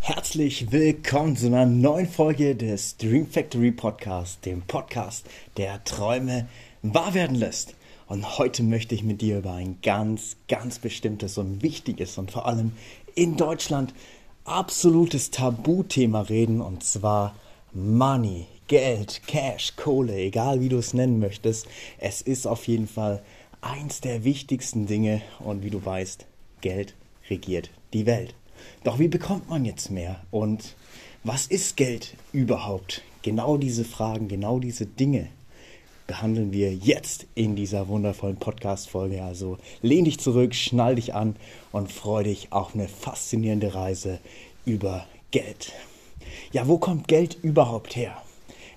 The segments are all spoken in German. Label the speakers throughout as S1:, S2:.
S1: Herzlich willkommen zu einer neuen Folge des Dream Factory Podcast, dem Podcast, der Träume wahr werden lässt. Und heute möchte ich mit dir über ein ganz, ganz bestimmtes und wichtiges und vor allem in Deutschland absolutes Tabuthema reden, und zwar Money, Geld, Cash, Kohle, egal wie du es nennen möchtest. Es ist auf jeden Fall eins der wichtigsten Dinge und wie du weißt, Geld regiert die Welt. Doch wie bekommt man jetzt mehr? Und was ist Geld überhaupt? Genau diese Fragen, genau diese Dinge behandeln wir jetzt in dieser wundervollen Podcast-Folge. Also lehn dich zurück, schnall dich an und freu dich auf eine faszinierende Reise über Geld. Ja, wo kommt Geld überhaupt her?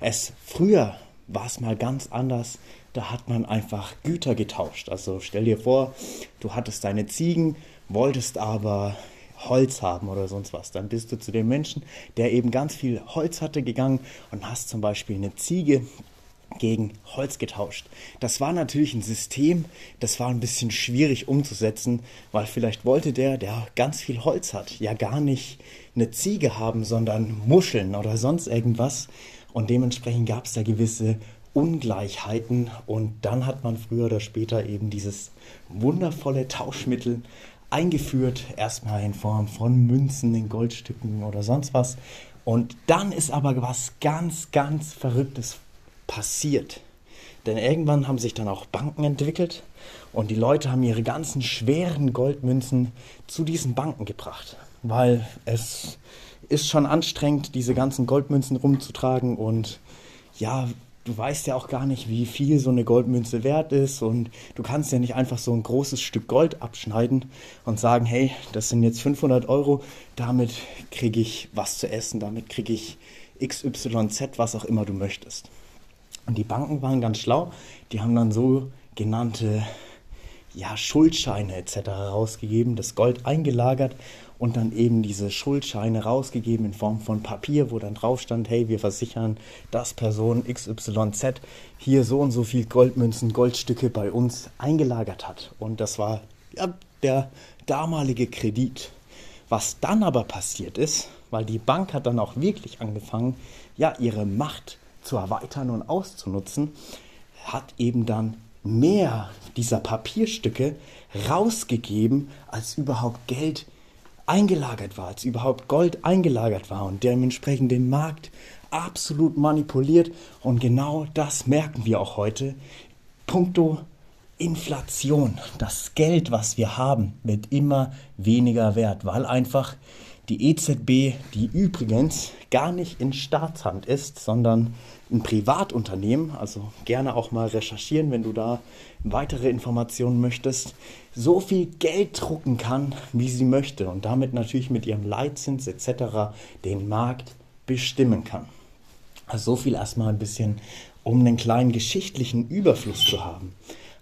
S1: Es früher war es mal ganz anders. Da hat man einfach Güter getauscht. Also stell dir vor, du hattest deine Ziegen, wolltest aber Holz haben oder sonst was. Dann bist du zu dem Menschen, der eben ganz viel Holz hatte, gegangen und hast zum Beispiel eine Ziege gegen Holz getauscht. Das war natürlich ein System, das war ein bisschen schwierig umzusetzen, weil vielleicht wollte der, der ganz viel Holz hat, ja gar nicht eine Ziege haben, sondern Muscheln oder sonst irgendwas. Und dementsprechend gab es da gewisse Ungleichheiten und dann hat man früher oder später eben dieses wundervolle Tauschmittel eingeführt, erstmal in Form von Münzen, in Goldstücken oder sonst was. Und dann ist aber was ganz, ganz Verrücktes passiert. Denn irgendwann haben sich dann auch Banken entwickelt und die Leute haben ihre ganzen schweren Goldmünzen zu diesen Banken gebracht. Weil es ist schon anstrengend, diese ganzen Goldmünzen rumzutragen und ja, du weißt ja auch gar nicht, wie viel so eine Goldmünze wert ist und du kannst ja nicht einfach so ein großes Stück Gold abschneiden und sagen, hey, das sind jetzt 500 Euro, damit kriege ich was zu essen, damit kriege ich XYZ, was auch immer du möchtest. Und die Banken waren ganz schlau, die haben dann so genannte ja, Schuldscheine etc. rausgegeben, das Gold eingelagert und dann eben diese Schuldscheine rausgegeben in Form von Papier, wo dann drauf stand, hey, wir versichern, dass Person XYZ hier so und so viel Goldmünzen, Goldstücke bei uns eingelagert hat. Und das war ja, der damalige Kredit. Was dann aber passiert ist, weil die Bank hat dann auch wirklich angefangen, ja, ihre Macht zu erweitern und auszunutzen, hat eben dann mehr dieser Papierstücke rausgegeben, als überhaupt Geld eingelagert war, als überhaupt Gold eingelagert war und dementsprechend den Markt absolut manipuliert. Und genau das merken wir auch heute. Punkto Inflation. Das Geld, was wir haben, wird immer weniger wert, weil einfach die EZB, die übrigens gar nicht in Staatshand ist, sondern ein Privatunternehmen, also gerne auch mal recherchieren, wenn du da weitere Informationen möchtest, so viel Geld drucken kann, wie sie möchte und damit natürlich mit ihrem Leitzins etc. den Markt bestimmen kann. Also so viel erstmal ein bisschen, um einen kleinen geschichtlichen Überfluss zu haben.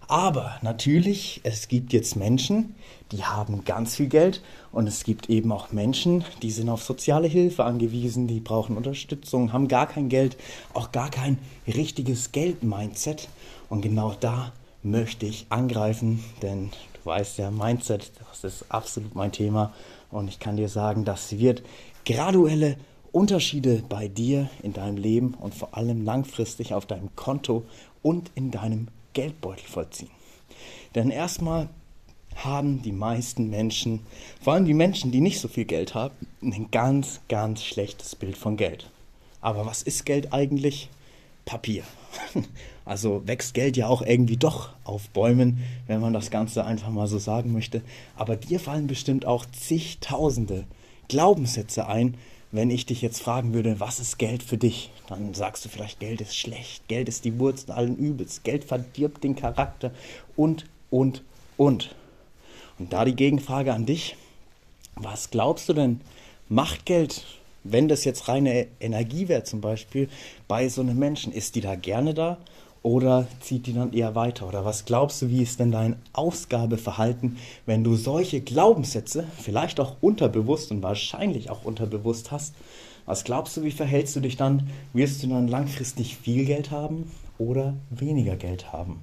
S1: Aber natürlich, es gibt jetzt Menschen, die haben ganz viel Geld und es gibt eben auch Menschen, die sind auf soziale Hilfe angewiesen, die brauchen Unterstützung, haben gar kein Geld, auch gar kein richtiges Geld-Mindset. Und genau da möchte ich angreifen, denn du weißt ja, Mindset, das ist absolut mein Thema und ich kann dir sagen, das wird graduelle Unterschiede bei dir in deinem Leben und vor allem langfristig auf deinem Konto und in deinem Geldbeutel vollziehen. Denn erstmal haben die meisten Menschen, vor allem die Menschen, die nicht so viel Geld haben, ein ganz, ganz schlechtes Bild von Geld. Aber was ist Geld eigentlich? Papier. Also wächst Geld ja auch irgendwie doch auf Bäumen, wenn man das Ganze einfach mal so sagen möchte. Aber dir fallen bestimmt auch zigtausende Glaubenssätze ein, wenn ich dich jetzt fragen würde, was ist Geld für dich? Dann sagst du vielleicht, Geld ist schlecht, Geld ist die Wurzel allen Übels, Geld verdirbt den Charakter und, und, und. Und da die Gegenfrage an dich, was glaubst du denn, macht Geld, wenn das jetzt reine Energie wäre zum Beispiel, bei so einem Menschen, ist die da gerne da oder zieht die dann eher weiter? Oder was glaubst du, wie ist denn dein Ausgabeverhalten, wenn du solche Glaubenssätze, vielleicht auch unterbewusst und wahrscheinlich auch unterbewusst hast? Was glaubst du, wie verhältst du dich dann? Wirst du dann langfristig viel Geld haben oder weniger Geld haben?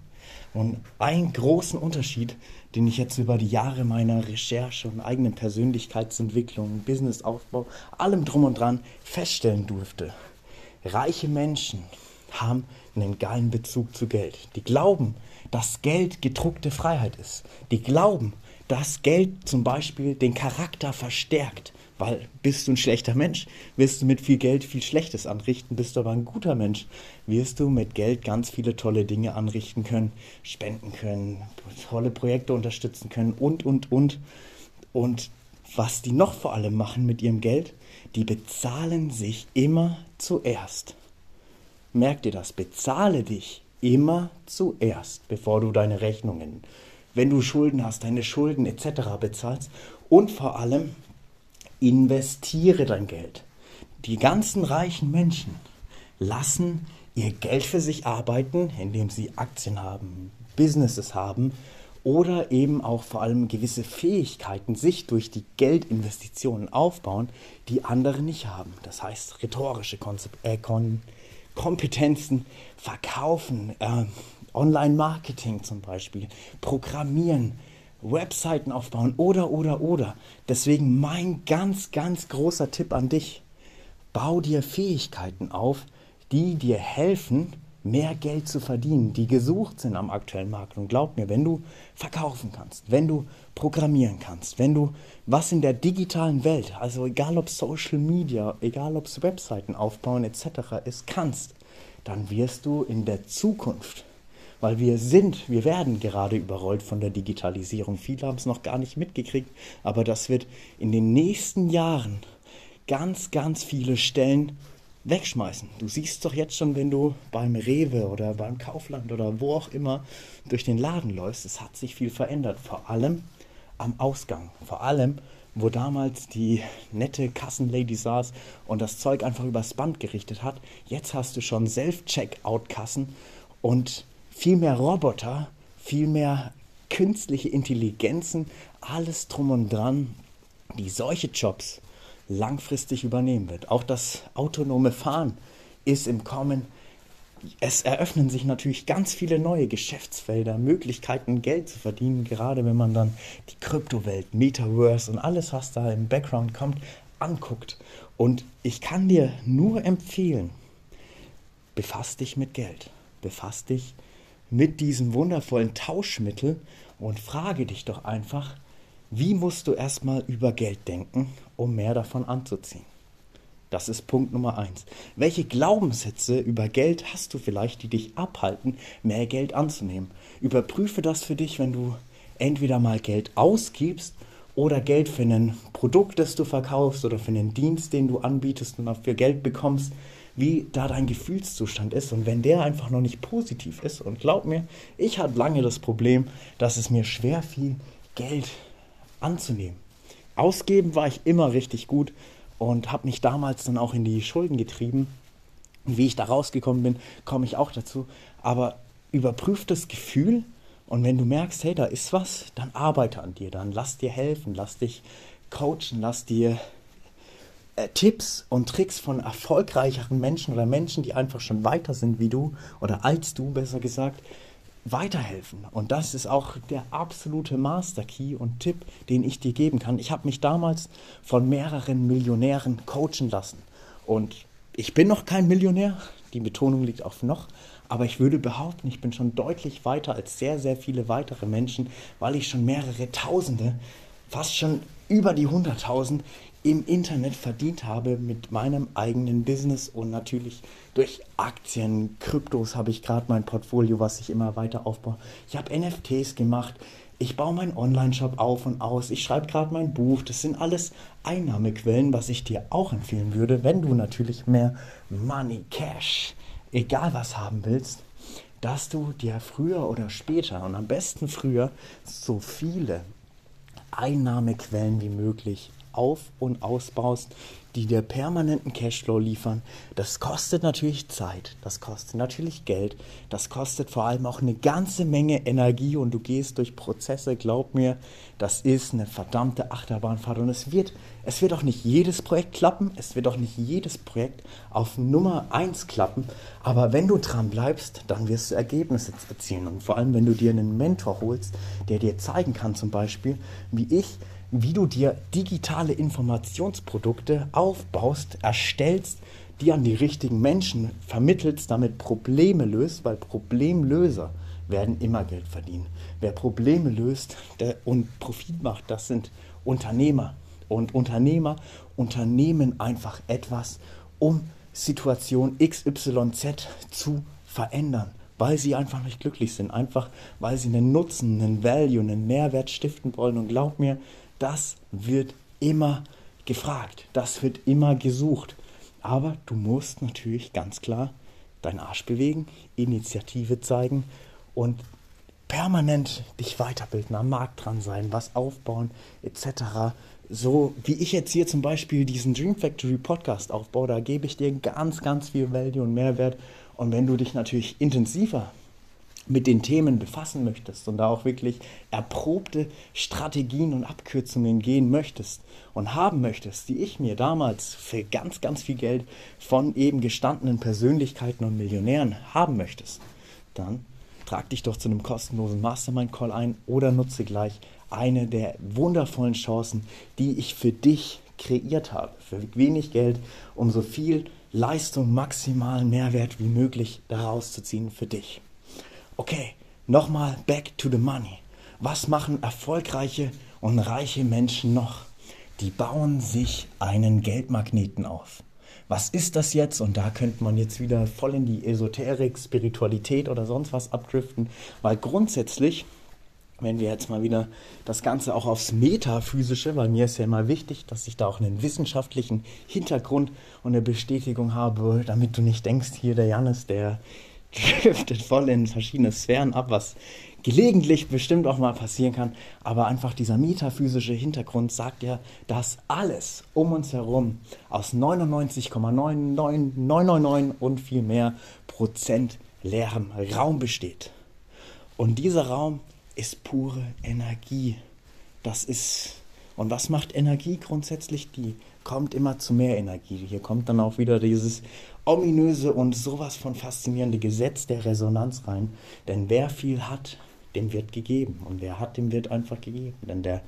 S1: Und einen großen Unterschied, den ich jetzt über die Jahre meiner Recherche und eigenen Persönlichkeitsentwicklung, Businessaufbau, allem drum und dran feststellen durfte. Reiche Menschen haben einen geilen Bezug zu Geld. Die glauben, dass Geld gedruckte Freiheit ist. Die glauben, dass Geld zum Beispiel den Charakter verstärkt. Weil bist du ein schlechter Mensch, wirst du mit viel Geld viel Schlechtes anrichten. Bist du aber ein guter Mensch, wirst du mit Geld ganz viele tolle Dinge anrichten können, spenden können, tolle Projekte unterstützen können und, und, und. Und was die noch vor allem machen mit ihrem Geld, die bezahlen sich immer zuerst. Merk dir das, bezahle dich immer zuerst, bevor du deine Rechnungen, wenn du Schulden hast, deine Schulden etc. bezahlst und vor allem investiere dein Geld. Die ganzen reichen Menschen lassen ihr Geld für sich arbeiten, indem sie Aktien haben, Businesses haben oder eben auch vor allem gewisse Fähigkeiten sich durch die Geldinvestitionen aufbauen, die andere nicht haben. Das heißt rhetorische Konzept, äh, Kon Kompetenzen, Verkaufen, äh, Online-Marketing zum Beispiel, Programmieren, Webseiten aufbauen oder, oder, oder. Deswegen mein ganz, ganz großer Tipp an dich. Bau dir Fähigkeiten auf, die dir helfen, mehr Geld zu verdienen, die gesucht sind am aktuellen Markt. Und glaub mir, wenn du verkaufen kannst, wenn du programmieren kannst, wenn du was in der digitalen Welt, also egal ob Social Media, egal ob Webseiten aufbauen etc. ist, kannst, dann wirst du in der Zukunft weil wir sind, wir werden gerade überrollt von der Digitalisierung. Viele haben es noch gar nicht mitgekriegt, aber das wird in den nächsten Jahren ganz, ganz viele Stellen wegschmeißen. Du siehst doch jetzt schon, wenn du beim Rewe oder beim Kaufland oder wo auch immer durch den Laden läufst, es hat sich viel verändert, vor allem am Ausgang, vor allem wo damals die nette Kassenlady saß und das Zeug einfach übers Band gerichtet hat. Jetzt hast du schon Self-Checkout-Kassen und viel mehr Roboter, viel mehr künstliche Intelligenzen, alles drum und dran, die solche Jobs langfristig übernehmen wird. Auch das autonome Fahren ist im Kommen. Es eröffnen sich natürlich ganz viele neue Geschäftsfelder, Möglichkeiten, Geld zu verdienen, gerade wenn man dann die Kryptowelt, Metaverse und alles, was da im Background kommt, anguckt. Und ich kann dir nur empfehlen, befass dich mit Geld, befass dich mit diesem wundervollen Tauschmittel und frage dich doch einfach, wie musst du erstmal über Geld denken, um mehr davon anzuziehen? Das ist Punkt Nummer eins. Welche Glaubenssätze über Geld hast du vielleicht, die dich abhalten, mehr Geld anzunehmen? Überprüfe das für dich, wenn du entweder mal Geld ausgibst oder Geld für ein Produkt, das du verkaufst oder für einen Dienst, den du anbietest und dafür Geld bekommst wie da dein Gefühlszustand ist. Und wenn der einfach noch nicht positiv ist, und glaub mir, ich hatte lange das Problem, dass es mir schwer fiel, Geld anzunehmen. Ausgeben war ich immer richtig gut und habe mich damals dann auch in die Schulden getrieben. Wie ich da rausgekommen bin, komme ich auch dazu. Aber überprüf das Gefühl und wenn du merkst, hey, da ist was, dann arbeite an dir, dann lass dir helfen, lass dich coachen, lass dir äh, Tipps und Tricks von erfolgreicheren Menschen oder Menschen, die einfach schon weiter sind wie du oder als du, besser gesagt, weiterhelfen. Und das ist auch der absolute Master Key und Tipp, den ich dir geben kann. Ich habe mich damals von mehreren Millionären coachen lassen. Und ich bin noch kein Millionär, die Betonung liegt auf noch, aber ich würde behaupten, ich bin schon deutlich weiter als sehr, sehr viele weitere Menschen, weil ich schon mehrere Tausende, fast schon über die hunderttausend im Internet verdient habe mit meinem eigenen Business und natürlich durch Aktien, Kryptos habe ich gerade mein Portfolio, was ich immer weiter aufbaue. Ich habe NFTs gemacht. Ich baue meinen Online-Shop auf und aus. Ich schreibe gerade mein Buch. Das sind alles Einnahmequellen, was ich dir auch empfehlen würde, wenn du natürlich mehr Money, Cash, egal was haben willst, dass du dir früher oder später und am besten früher so viele Einnahmequellen wie möglich auf und ausbaust, die dir permanenten Cashflow liefern. Das kostet natürlich Zeit, das kostet natürlich Geld, das kostet vor allem auch eine ganze Menge Energie und du gehst durch Prozesse, glaub mir, das ist eine verdammte Achterbahnfahrt und es wird, es wird auch nicht jedes Projekt klappen, es wird auch nicht jedes Projekt auf Nummer 1 klappen, aber wenn du dran bleibst, dann wirst du Ergebnisse erzielen. Und vor allem, wenn du dir einen Mentor holst, der dir zeigen kann zum Beispiel, wie ich wie du dir digitale Informationsprodukte aufbaust, erstellst, die an die richtigen Menschen vermittelst, damit Probleme löst, weil Problemlöser werden immer Geld verdienen. Wer Probleme löst und Profit macht, das sind Unternehmer. Und Unternehmer unternehmen einfach etwas, um Situation XYZ zu verändern, weil sie einfach nicht glücklich sind, einfach weil sie einen Nutzen, einen Value, einen Mehrwert stiften wollen. Und glaub mir, das wird immer gefragt, das wird immer gesucht. Aber du musst natürlich ganz klar deinen Arsch bewegen, Initiative zeigen und permanent dich weiterbilden, am Markt dran sein, was aufbauen etc. So wie ich jetzt hier zum Beispiel diesen Dream Factory Podcast aufbaue, da gebe ich dir ganz, ganz viel Value und Mehrwert. Und wenn du dich natürlich intensiver mit den Themen befassen möchtest und da auch wirklich erprobte Strategien und Abkürzungen gehen möchtest und haben möchtest, die ich mir damals für ganz, ganz viel Geld von eben gestandenen Persönlichkeiten und Millionären haben möchtest, dann trag dich doch zu einem kostenlosen Mastermind-Call ein oder nutze gleich eine der wundervollen Chancen, die ich für dich kreiert habe. Für wenig Geld, um so viel Leistung, maximalen Mehrwert wie möglich daraus zu ziehen für dich. Okay, nochmal back to the money. Was machen erfolgreiche und reiche Menschen noch? Die bauen sich einen Geldmagneten auf. Was ist das jetzt? Und da könnte man jetzt wieder voll in die Esoterik, Spiritualität oder sonst was abdriften, weil grundsätzlich wenn wir jetzt mal wieder das Ganze auch aufs Metaphysische, weil mir ist ja immer wichtig, dass ich da auch einen wissenschaftlichen Hintergrund und eine Bestätigung habe, damit du nicht denkst, hier der Janis, der driftet voll in verschiedene Sphären ab, was gelegentlich bestimmt auch mal passieren kann. Aber einfach dieser metaphysische Hintergrund sagt ja, dass alles um uns herum aus 99,99999 und viel mehr Prozent leerem Raum besteht. Und dieser Raum ist pure Energie. Das ist. Und was macht Energie grundsätzlich? Die kommt immer zu mehr Energie. Hier kommt dann auch wieder dieses ominöse und sowas von faszinierende Gesetz der Resonanz rein. Denn wer viel hat, dem wird gegeben. Und wer hat, dem wird einfach gegeben. Denn der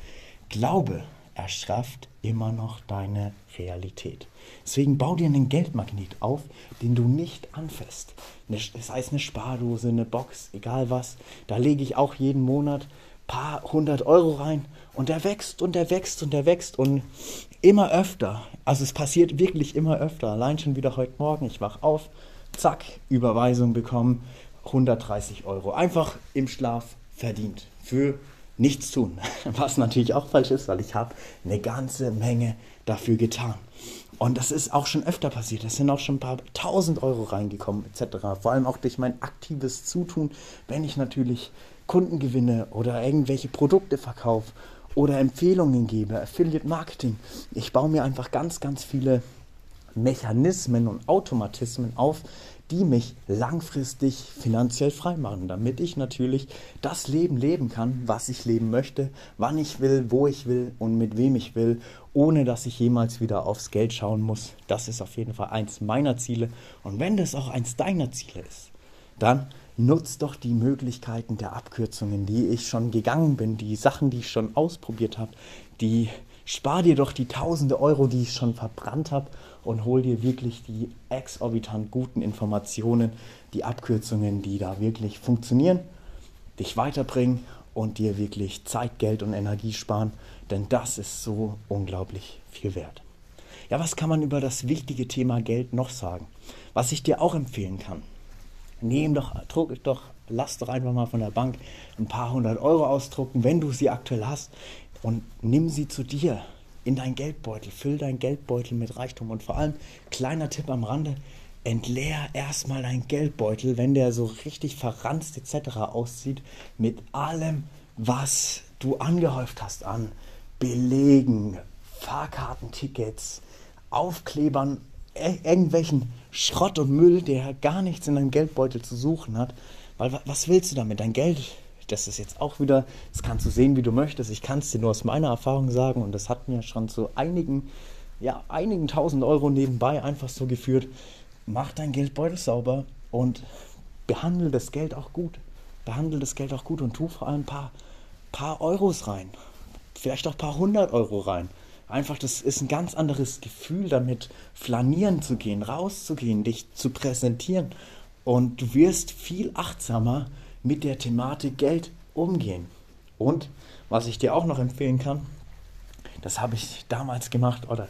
S1: Glaube erschafft immer noch deine Realität. Deswegen bau dir einen Geldmagnet auf, den du nicht anfasst. Das heißt eine Spardose, eine Box, egal was. Da lege ich auch jeden Monat paar hundert Euro rein und der wächst und der wächst und der wächst und immer öfter. Also es passiert wirklich immer öfter. Allein schon wieder heute Morgen, ich wach auf, zack, Überweisung bekommen, 130 Euro. Einfach im Schlaf verdient. Für nichts tun. Was natürlich auch falsch ist, weil ich habe eine ganze Menge dafür getan. Und das ist auch schon öfter passiert. Es sind auch schon ein paar tausend Euro reingekommen, etc. Vor allem auch durch mein aktives Zutun, wenn ich natürlich Kunden gewinne oder irgendwelche Produkte verkaufe oder Empfehlungen gebe, Affiliate Marketing. Ich baue mir einfach ganz, ganz viele Mechanismen und Automatismen auf, die mich langfristig finanziell frei machen, damit ich natürlich das Leben leben kann, was ich leben möchte, wann ich will, wo ich will und mit wem ich will, ohne dass ich jemals wieder aufs Geld schauen muss. Das ist auf jeden Fall eins meiner Ziele. Und wenn das auch eins deiner Ziele ist, dann nutzt doch die Möglichkeiten der Abkürzungen, die ich schon gegangen bin, die Sachen, die ich schon ausprobiert habe, die spar dir doch die tausende Euro, die ich schon verbrannt habe und hol dir wirklich die exorbitant guten Informationen, die Abkürzungen, die da wirklich funktionieren, dich weiterbringen und dir wirklich Zeit, Geld und Energie sparen, denn das ist so unglaublich viel wert. Ja, was kann man über das wichtige Thema Geld noch sagen? Was ich dir auch empfehlen kann, Nehm doch, druck doch, lass doch einfach mal von der Bank ein paar hundert Euro ausdrucken, wenn du sie aktuell hast, und nimm sie zu dir in dein Geldbeutel. Füll dein Geldbeutel mit Reichtum. Und vor allem, kleiner Tipp am Rande, entleer erstmal deinen Geldbeutel, wenn der so richtig verranzt etc. aussieht, mit allem, was du angehäuft hast an Belegen, Fahrkartentickets, Aufklebern, irgendwelchen Schrott und Müll, der gar nichts in deinem Geldbeutel zu suchen hat. Weil was willst du damit? Dein Geld, das ist jetzt auch wieder, das kannst du sehen, wie du möchtest. Ich kann es dir nur aus meiner Erfahrung sagen und das hat mir schon zu einigen, ja, einigen tausend Euro nebenbei einfach so geführt. Mach dein Geldbeutel sauber und behandle das Geld auch gut. Behandle das Geld auch gut und tu vor allem ein paar, paar Euros rein. Vielleicht auch ein paar hundert Euro rein. Einfach, das ist ein ganz anderes Gefühl, damit flanieren zu gehen, rauszugehen, dich zu präsentieren. Und du wirst viel achtsamer mit der Thematik Geld umgehen. Und was ich dir auch noch empfehlen kann, das habe ich damals gemacht oder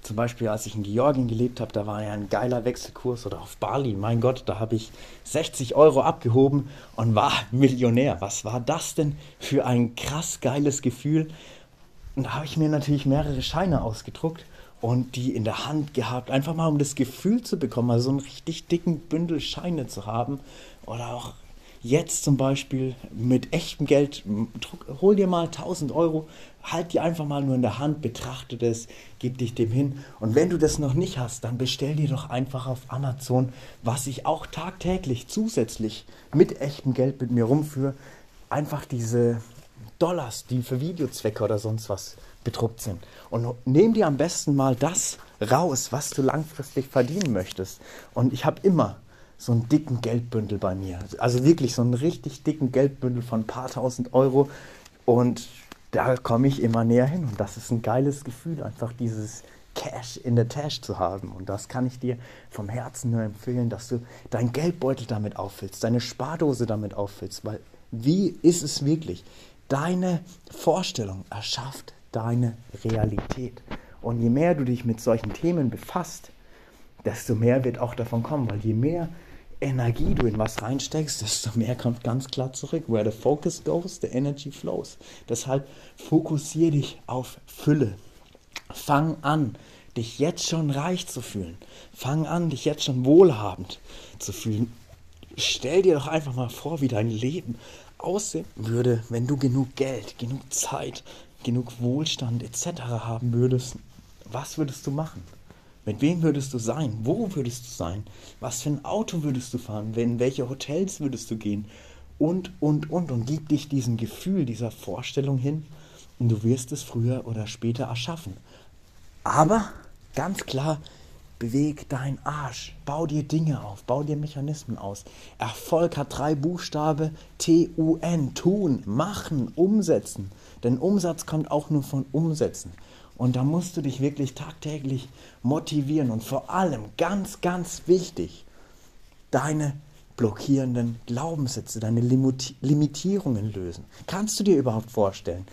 S1: zum Beispiel als ich in Georgien gelebt habe, da war ja ein geiler Wechselkurs oder auf Bali, mein Gott, da habe ich 60 Euro abgehoben und war Millionär. Was war das denn für ein krass geiles Gefühl, und da habe ich mir natürlich mehrere Scheine ausgedruckt und die in der Hand gehabt, einfach mal um das Gefühl zu bekommen, also so einen richtig dicken Bündel Scheine zu haben. Oder auch jetzt zum Beispiel mit echtem Geld, hol dir mal 1000 Euro, halt die einfach mal nur in der Hand, betrachte das, gib dich dem hin. Und wenn du das noch nicht hast, dann bestell dir doch einfach auf Amazon, was ich auch tagtäglich zusätzlich mit echtem Geld mit mir rumführe, einfach diese Dollars, die für Videozwecke oder sonst was bedruckt sind. Und nimm dir am besten mal das raus, was du langfristig verdienen möchtest. Und ich habe immer so einen dicken Geldbündel bei mir. Also wirklich so einen richtig dicken Geldbündel von ein paar tausend Euro. Und da komme ich immer näher hin. Und das ist ein geiles Gefühl, einfach dieses Cash in der Tasche zu haben. Und das kann ich dir vom Herzen nur empfehlen, dass du dein Geldbeutel damit auffüllst, deine Spardose damit auffüllst. Weil wie ist es wirklich? Deine Vorstellung erschafft deine Realität. Und je mehr du dich mit solchen Themen befasst, desto mehr wird auch davon kommen, weil je mehr Energie du in was reinsteckst, desto mehr kommt ganz klar zurück. Where the focus goes, the energy flows. Deshalb fokussiere dich auf Fülle. Fang an, dich jetzt schon reich zu fühlen. Fang an, dich jetzt schon wohlhabend zu fühlen. Stell dir doch einfach mal vor, wie dein Leben aussehen würde, wenn du genug Geld, genug Zeit, genug Wohlstand etc. haben würdest, was würdest du machen? Mit wem würdest du sein? Wo würdest du sein? Was für ein Auto würdest du fahren? In welche Hotels würdest du gehen? Und, und, und. Und gib dich diesem Gefühl, dieser Vorstellung hin und du wirst es früher oder später erschaffen. Aber ganz klar, Beweg deinen Arsch. Bau dir Dinge auf. Bau dir Mechanismen aus. Erfolg hat drei Buchstaben. T-U-N. Tun, machen, umsetzen. Denn Umsatz kommt auch nur von Umsetzen. Und da musst du dich wirklich tagtäglich motivieren. Und vor allem, ganz, ganz wichtig, deine blockierenden Glaubenssätze, deine Limitierungen lösen. Kannst du dir überhaupt vorstellen,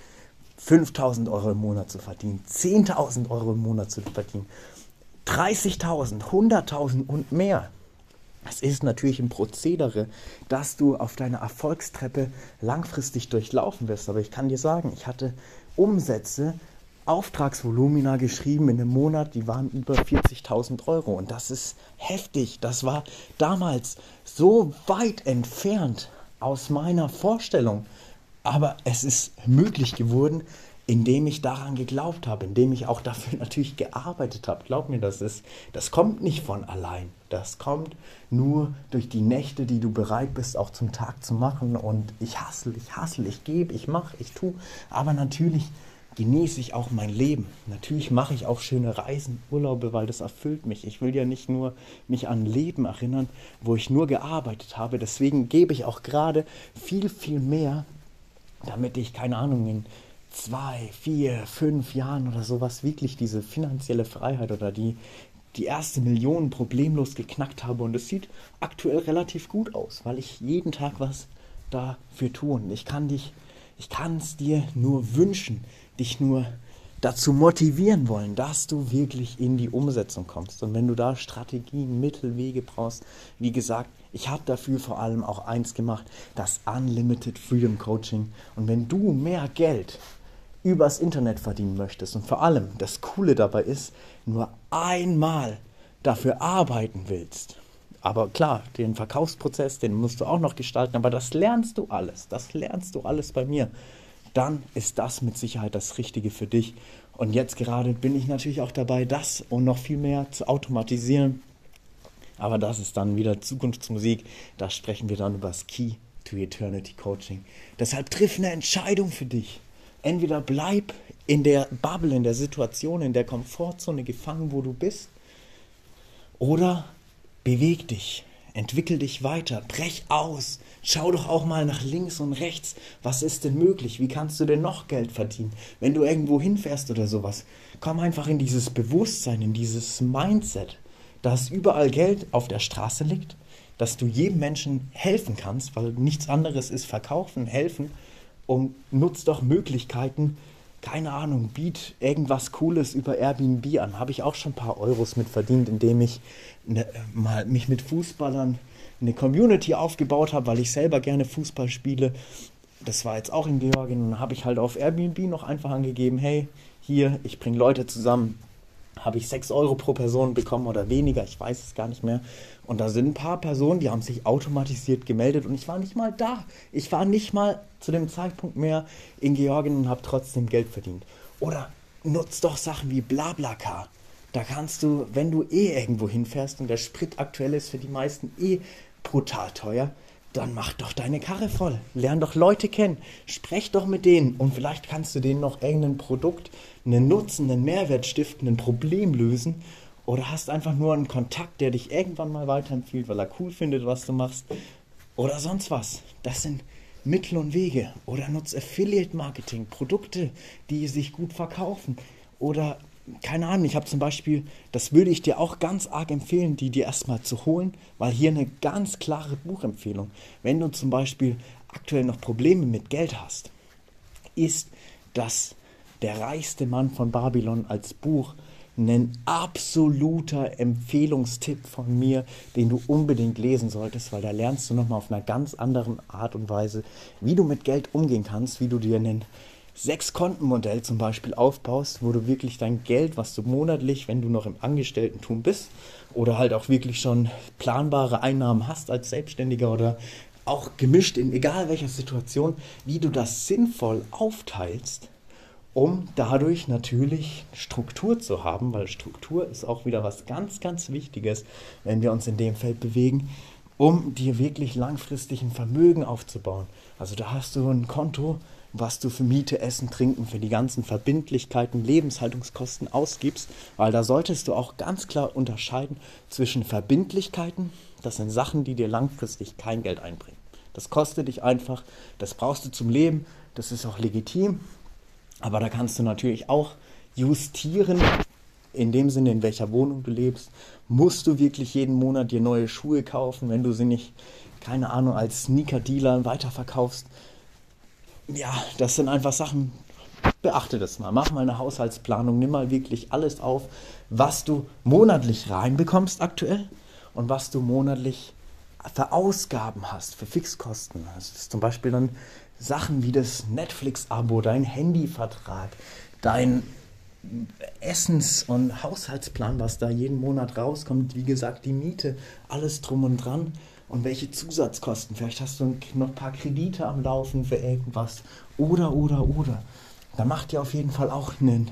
S1: 5000 Euro im Monat zu verdienen, 10.000 Euro im Monat zu verdienen 30.000, 100.000 und mehr. Es ist natürlich ein Prozedere, dass du auf deiner Erfolgstreppe langfristig durchlaufen wirst. Aber ich kann dir sagen, ich hatte Umsätze, Auftragsvolumina geschrieben in einem Monat, die waren über 40.000 Euro. Und das ist heftig. Das war damals so weit entfernt aus meiner Vorstellung. Aber es ist möglich geworden, indem ich daran geglaubt habe, indem ich auch dafür natürlich gearbeitet habe. Glaub mir, das ist, das kommt nicht von allein. Das kommt nur durch die Nächte, die du bereit bist, auch zum Tag zu machen. Und ich hassle, ich hassle, ich gebe, ich mache, ich tue. Aber natürlich genieße ich auch mein Leben. Natürlich mache ich auch schöne Reisen, Urlaube, weil das erfüllt mich. Ich will ja nicht nur mich an Leben erinnern, wo ich nur gearbeitet habe. Deswegen gebe ich auch gerade viel, viel mehr, damit ich, keine Ahnung, in zwei, vier, fünf Jahren oder sowas wirklich diese finanzielle Freiheit oder die, die erste Million problemlos geknackt habe. Und es sieht aktuell relativ gut aus, weil ich jeden Tag was dafür tue. Und ich kann dich, ich kann es dir nur wünschen, dich nur dazu motivieren wollen, dass du wirklich in die Umsetzung kommst. Und wenn du da Strategien, Mittel, Wege brauchst, wie gesagt, ich habe dafür vor allem auch eins gemacht, das Unlimited Freedom Coaching. Und wenn du mehr Geld übers Internet verdienen möchtest und vor allem das Coole dabei ist, nur einmal dafür arbeiten willst. Aber klar, den Verkaufsprozess, den musst du auch noch gestalten, aber das lernst du alles. Das lernst du alles bei mir. dann ist das mit Sicherheit das Richtige für dich. Und jetzt gerade bin ich natürlich auch dabei, das und noch viel mehr zu automatisieren. Aber das ist dann wieder Zukunftsmusik. Da sprechen wir dann über das Key to Eternity Coaching. Deshalb triff eine Entscheidung für dich. Entweder bleib in der Bubble, in der Situation, in der Komfortzone gefangen, wo du bist, oder beweg dich, entwickel dich weiter, brech aus, schau doch auch mal nach links und rechts, was ist denn möglich, wie kannst du denn noch Geld verdienen, wenn du irgendwo hinfährst oder sowas. Komm einfach in dieses Bewusstsein, in dieses Mindset, dass überall Geld auf der Straße liegt, dass du jedem Menschen helfen kannst, weil nichts anderes ist verkaufen, helfen und nutzt doch Möglichkeiten, keine Ahnung, biet irgendwas Cooles über Airbnb an. Habe ich auch schon ein paar Euros mit verdient, indem ich ne, mal mich mit Fußballern eine Community aufgebaut habe, weil ich selber gerne Fußball spiele. Das war jetzt auch in Georgien und dann habe ich halt auf Airbnb noch einfach angegeben, hey, hier, ich bringe Leute zusammen, habe ich 6 Euro pro Person bekommen oder weniger, ich weiß es gar nicht mehr. Und da sind ein paar Personen, die haben sich automatisiert gemeldet und ich war nicht mal da. Ich war nicht mal zu dem Zeitpunkt mehr in Georgien und habe trotzdem Geld verdient. Oder nutzt doch Sachen wie Blablacar. Da kannst du, wenn du eh irgendwo hinfährst und der Sprit aktuell ist für die meisten eh brutal teuer, dann mach doch deine Karre voll. Lern doch Leute kennen. Sprech doch mit denen. Und vielleicht kannst du denen noch irgendein Produkt, einen Nutzen, einen Mehrwert stiften, ein Problem lösen. Oder hast einfach nur einen Kontakt, der dich irgendwann mal weiterempfiehlt, weil er cool findet, was du machst. Oder sonst was. Das sind Mittel und Wege. Oder nutz Affiliate Marketing, Produkte, die sich gut verkaufen. Oder keine Ahnung, ich habe zum Beispiel, das würde ich dir auch ganz arg empfehlen, die dir erstmal zu holen, weil hier eine ganz klare Buchempfehlung. Wenn du zum Beispiel aktuell noch Probleme mit Geld hast, ist das der reichste Mann von Babylon als Buch ein absoluter Empfehlungstipp von mir, den du unbedingt lesen solltest, weil da lernst du nochmal auf einer ganz anderen Art und Weise, wie du mit Geld umgehen kannst, wie du dir einen Sechs-Konten-Modell zum Beispiel aufbaust, wo du wirklich dein Geld, was du monatlich, wenn du noch im Angestelltentum bist, oder halt auch wirklich schon planbare Einnahmen hast als Selbstständiger oder auch gemischt in egal welcher Situation, wie du das sinnvoll aufteilst, um dadurch natürlich Struktur zu haben, weil Struktur ist auch wieder was ganz, ganz Wichtiges, wenn wir uns in dem Feld bewegen, um dir wirklich langfristig ein Vermögen aufzubauen. Also da hast du ein Konto, was du für Miete, Essen, Trinken, für die ganzen Verbindlichkeiten, Lebenshaltungskosten ausgibst, weil da solltest du auch ganz klar unterscheiden zwischen Verbindlichkeiten, das sind Sachen, die dir langfristig kein Geld einbringen. Das kostet dich einfach, das brauchst du zum Leben, das ist auch legitim, aber da kannst du natürlich auch justieren, in dem Sinne, in welcher Wohnung du lebst. Musst du wirklich jeden Monat dir neue Schuhe kaufen, wenn du sie nicht, keine Ahnung, als Sneaker-Dealer weiterverkaufst? Ja, das sind einfach Sachen, beachte das mal. Mach mal eine Haushaltsplanung, nimm mal wirklich alles auf, was du monatlich reinbekommst aktuell und was du monatlich für Ausgaben hast, für Fixkosten. Das ist zum Beispiel dann Sachen wie das Netflix-Abo, dein Handyvertrag, dein Essens- und Haushaltsplan, was da jeden Monat rauskommt, wie gesagt, die Miete, alles drum und dran und welche Zusatzkosten. Vielleicht hast du noch ein paar Kredite am Laufen für irgendwas. Oder, oder, oder. Da macht ihr auf jeden Fall auch einen,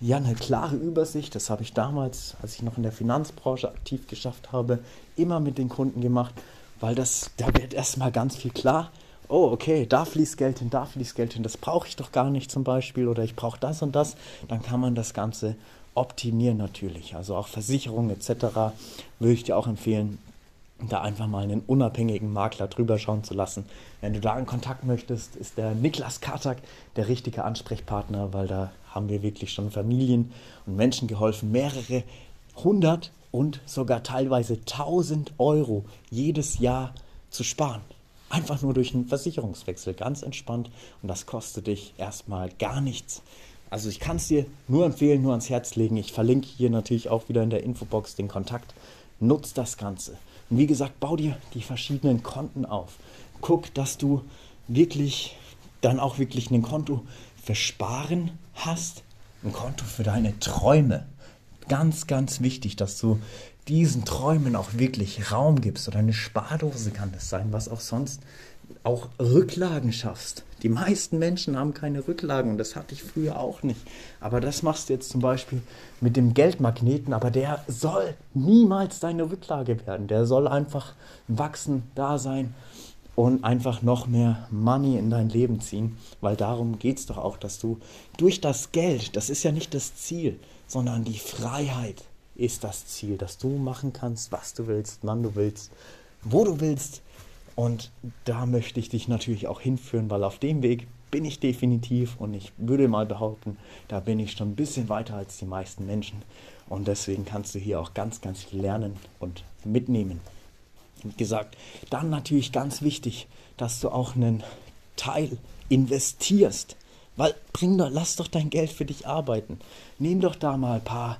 S1: ja, eine klare Übersicht. Das habe ich damals, als ich noch in der Finanzbranche aktiv geschafft habe, immer mit den Kunden gemacht, weil das, da wird erstmal ganz viel klar. Oh, okay, da fließt Geld hin, da fließt Geld hin, das brauche ich doch gar nicht zum Beispiel oder ich brauche das und das. Dann kann man das Ganze optimieren natürlich. Also auch Versicherungen etc. würde ich dir auch empfehlen, da einfach mal einen unabhängigen Makler drüber schauen zu lassen. Wenn du da in Kontakt möchtest, ist der Niklas Kartak der richtige Ansprechpartner, weil da haben wir wirklich schon Familien und Menschen geholfen, mehrere hundert und sogar teilweise tausend Euro jedes Jahr zu sparen. Einfach nur durch einen Versicherungswechsel, ganz entspannt und das kostet dich erstmal gar nichts. Also ich kann es dir nur empfehlen, nur ans Herz legen. Ich verlinke hier natürlich auch wieder in der Infobox den Kontakt. Nutz das Ganze. Und wie gesagt, bau dir die verschiedenen Konten auf. Guck, dass du wirklich dann auch wirklich ein Konto für Sparen hast, ein Konto für deine Träume. Ganz, ganz wichtig, dass du diesen Träumen auch wirklich Raum gibst. Oder eine Spardose kann es sein, was auch sonst auch Rücklagen schaffst. Die meisten Menschen haben keine Rücklagen und das hatte ich früher auch nicht. Aber das machst du jetzt zum Beispiel mit dem Geldmagneten, aber der soll niemals deine Rücklage werden. Der soll einfach wachsen, da sein und einfach noch mehr Money in dein Leben ziehen, weil darum geht es doch auch, dass du durch das Geld, das ist ja nicht das Ziel, sondern die Freiheit ist das Ziel, dass du machen kannst, was du willst, wann du willst, wo du willst und da möchte ich dich natürlich auch hinführen, weil auf dem Weg bin ich definitiv und ich würde mal behaupten, da bin ich schon ein bisschen weiter als die meisten Menschen. Und deswegen kannst du hier auch ganz, ganz viel lernen und mitnehmen. Wie gesagt, dann natürlich ganz wichtig, dass du auch einen Teil investierst. Weil bring doch, lass doch dein Geld für dich arbeiten. Nimm doch da mal ein paar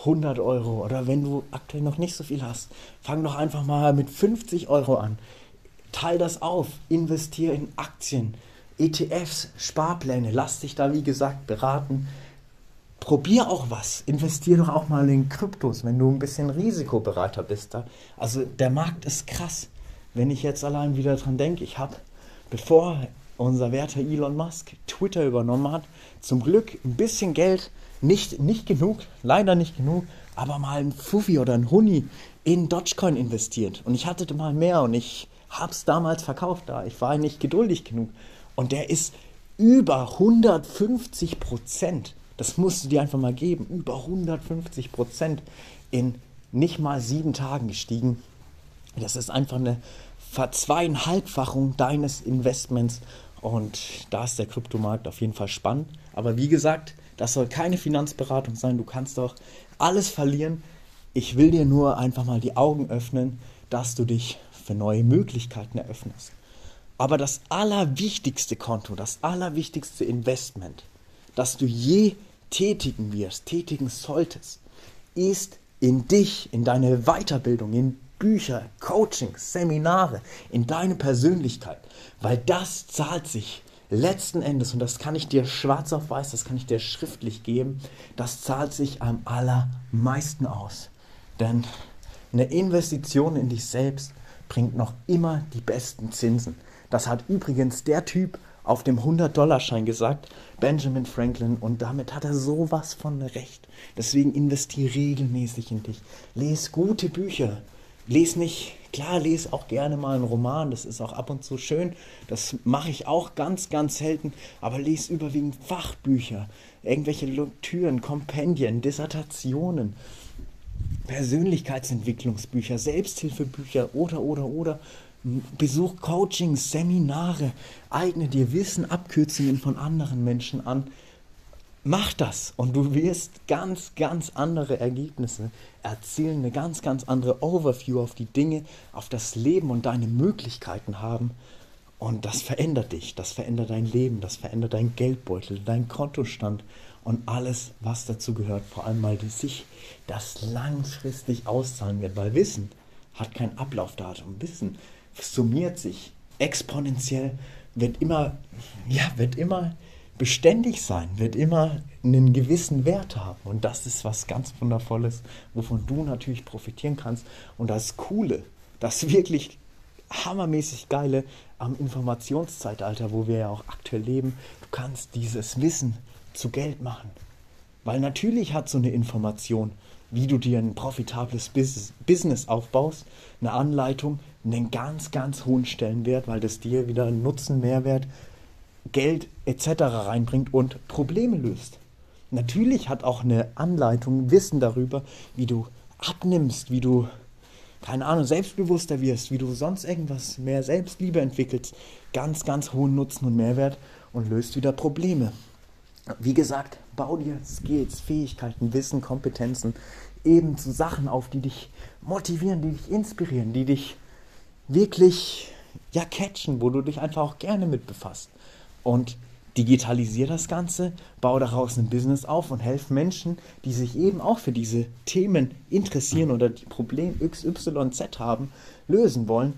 S1: 100 Euro oder wenn du aktuell noch nicht so viel hast, fang doch einfach mal mit 50 Euro an teil das auf, investiere in Aktien, ETFs, Sparpläne, lass dich da wie gesagt beraten. Probier auch was, investiere doch auch mal in Kryptos, wenn du ein bisschen risikobereiter bist. Da. Also der Markt ist krass. Wenn ich jetzt allein wieder dran denke, ich habe, bevor unser werter Elon Musk Twitter übernommen hat, zum Glück ein bisschen Geld, nicht, nicht genug, leider nicht genug, aber mal ein Fuffi oder ein Huni in Dogecoin investiert. Und ich hatte mal mehr und ich hab's damals verkauft da. Ich war nicht geduldig genug. Und der ist über 150 Prozent. Das musst du dir einfach mal geben. Über 150 Prozent in nicht mal sieben Tagen gestiegen. Das ist einfach eine Verzweieinhalbfachung deines Investments. Und da ist der Kryptomarkt auf jeden Fall spannend. Aber wie gesagt, das soll keine Finanzberatung sein. Du kannst doch alles verlieren. Ich will dir nur einfach mal die Augen öffnen, dass du dich für neue Möglichkeiten eröffnest. Aber das allerwichtigste Konto, das allerwichtigste Investment, das du je tätigen wirst, tätigen solltest, ist in dich, in deine Weiterbildung, in Bücher, Coachings, Seminare, in deine Persönlichkeit, weil das zahlt sich letzten Endes, und das kann ich dir schwarz auf weiß, das kann ich dir schriftlich geben, das zahlt sich am allermeisten aus. Denn eine Investition in dich selbst bringt noch immer die besten Zinsen. Das hat übrigens der Typ auf dem 100-Dollar-Schein gesagt, Benjamin Franklin, und damit hat er sowas von recht. Deswegen investiere regelmäßig in dich. Lies gute Bücher. Lies nicht, klar, lies auch gerne mal einen Roman, das ist auch ab und zu schön. Das mache ich auch ganz, ganz selten, aber lies überwiegend Fachbücher, irgendwelche Lektüren, Kompendien, Dissertationen. Persönlichkeitsentwicklungsbücher, Selbsthilfebücher oder, oder, oder. Besuch Coachings, Seminare, eigne dir Wissen, Abkürzungen von anderen Menschen an. Mach das und du wirst ganz, ganz andere Ergebnisse erzielen, eine ganz, ganz andere Overview auf die Dinge, auf das Leben und deine Möglichkeiten haben. Und das verändert dich, das verändert dein Leben, das verändert dein Geldbeutel, dein Kontostand und alles, was dazu gehört, vor allem mal sich das langfristig auszahlen wird, weil Wissen hat kein Ablaufdatum. Wissen summiert sich exponentiell, wird immer, ja, wird immer beständig sein, wird immer einen gewissen Wert haben. Und das ist was ganz Wundervolles, wovon du natürlich profitieren kannst. Und das Coole, das wirklich hammermäßig Geile am Informationszeitalter, wo wir ja auch aktuell leben, du kannst dieses Wissen zu Geld machen. Weil natürlich hat so eine Information, wie du dir ein profitables Business aufbaust, eine Anleitung, einen ganz, ganz hohen Stellenwert, weil das dir wieder Nutzen, Mehrwert, Geld etc. reinbringt und Probleme löst. Natürlich hat auch eine Anleitung Wissen darüber, wie du abnimmst, wie du, keine Ahnung, selbstbewusster wirst, wie du sonst irgendwas mehr Selbstliebe entwickelst, ganz, ganz hohen Nutzen und Mehrwert und löst wieder Probleme. Wie gesagt, bau dir Skills, Fähigkeiten, Wissen, Kompetenzen eben zu Sachen auf, die dich motivieren, die dich inspirieren, die dich wirklich ja catchen, wo du dich einfach auch gerne mit befasst. Und digitalisiere das Ganze, baue daraus ein Business auf und helfe Menschen, die sich eben auch für diese Themen interessieren oder die Problem XYZ haben, lösen wollen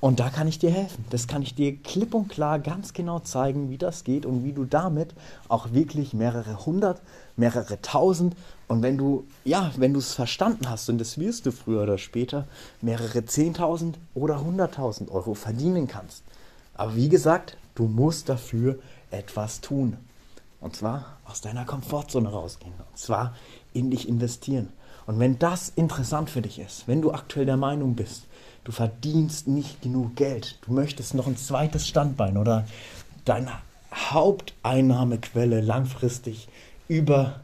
S1: und da kann ich dir helfen. Das kann ich dir klipp und klar ganz genau zeigen, wie das geht und wie du damit auch wirklich mehrere hundert, mehrere tausend und wenn du, ja, wenn du es verstanden hast, und das wirst du früher oder später, mehrere zehntausend oder hunderttausend Euro verdienen kannst. Aber wie gesagt, du musst dafür etwas tun. Und zwar aus deiner Komfortzone rausgehen. Und zwar in dich investieren. Und wenn das interessant für dich ist, wenn du aktuell der Meinung bist, du verdienst nicht genug Geld, du möchtest noch ein zweites Standbein oder deine Haupteinnahmequelle langfristig über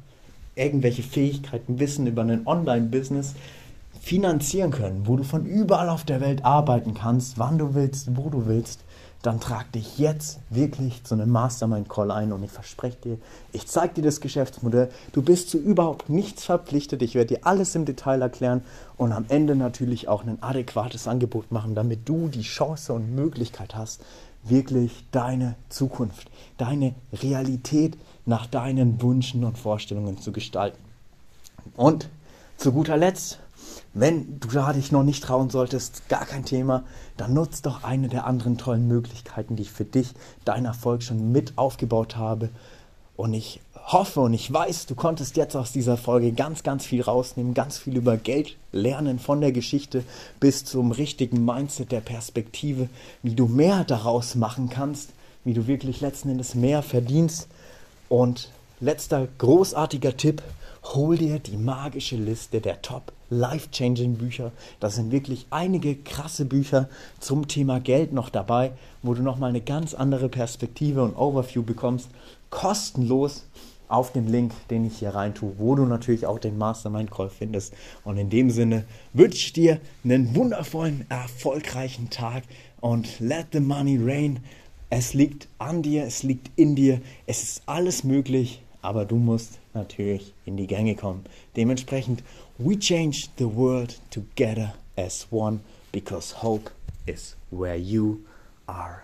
S1: irgendwelche Fähigkeiten, Wissen über ein Online-Business finanzieren können, wo du von überall auf der Welt arbeiten kannst, wann du willst, wo du willst, dann trag dich jetzt wirklich zu einem Mastermind-Call ein und ich verspreche dir, ich zeige dir das Geschäftsmodell. Du bist zu überhaupt nichts verpflichtet. Ich werde dir alles im Detail erklären und am Ende natürlich auch ein adäquates Angebot machen, damit du die Chance und Möglichkeit hast, wirklich deine Zukunft, deine Realität nach deinen Wünschen und Vorstellungen zu gestalten. Und zu guter Letzt, wenn du da dich noch nicht trauen solltest, gar kein Thema, dann nutzt doch eine der anderen tollen Möglichkeiten, die ich für dich, dein Erfolg schon mit aufgebaut habe. Und ich hoffe und ich weiß, du konntest jetzt aus dieser Folge ganz, ganz viel rausnehmen, ganz viel über Geld lernen, von der Geschichte bis zum richtigen Mindset der Perspektive, wie du mehr daraus machen kannst, wie du wirklich letzten Endes mehr verdienst. Und letzter großartiger Tipp, hol dir die magische Liste der Top Life-Changing Bücher. Das sind wirklich einige krasse Bücher zum Thema Geld noch dabei, wo du nochmal eine ganz andere Perspektive und Overview bekommst. Kostenlos auf den Link, den ich hier rein tue, wo du natürlich auch den Mastermind Call findest. Und in dem Sinne wünsche ich dir einen wundervollen, erfolgreichen Tag und let the money rain. Es liegt an dir, es liegt in dir, es ist alles möglich, aber du musst natürlich in die Gänge kommen. Dementsprechend, we change the world together as one because hope is where you are.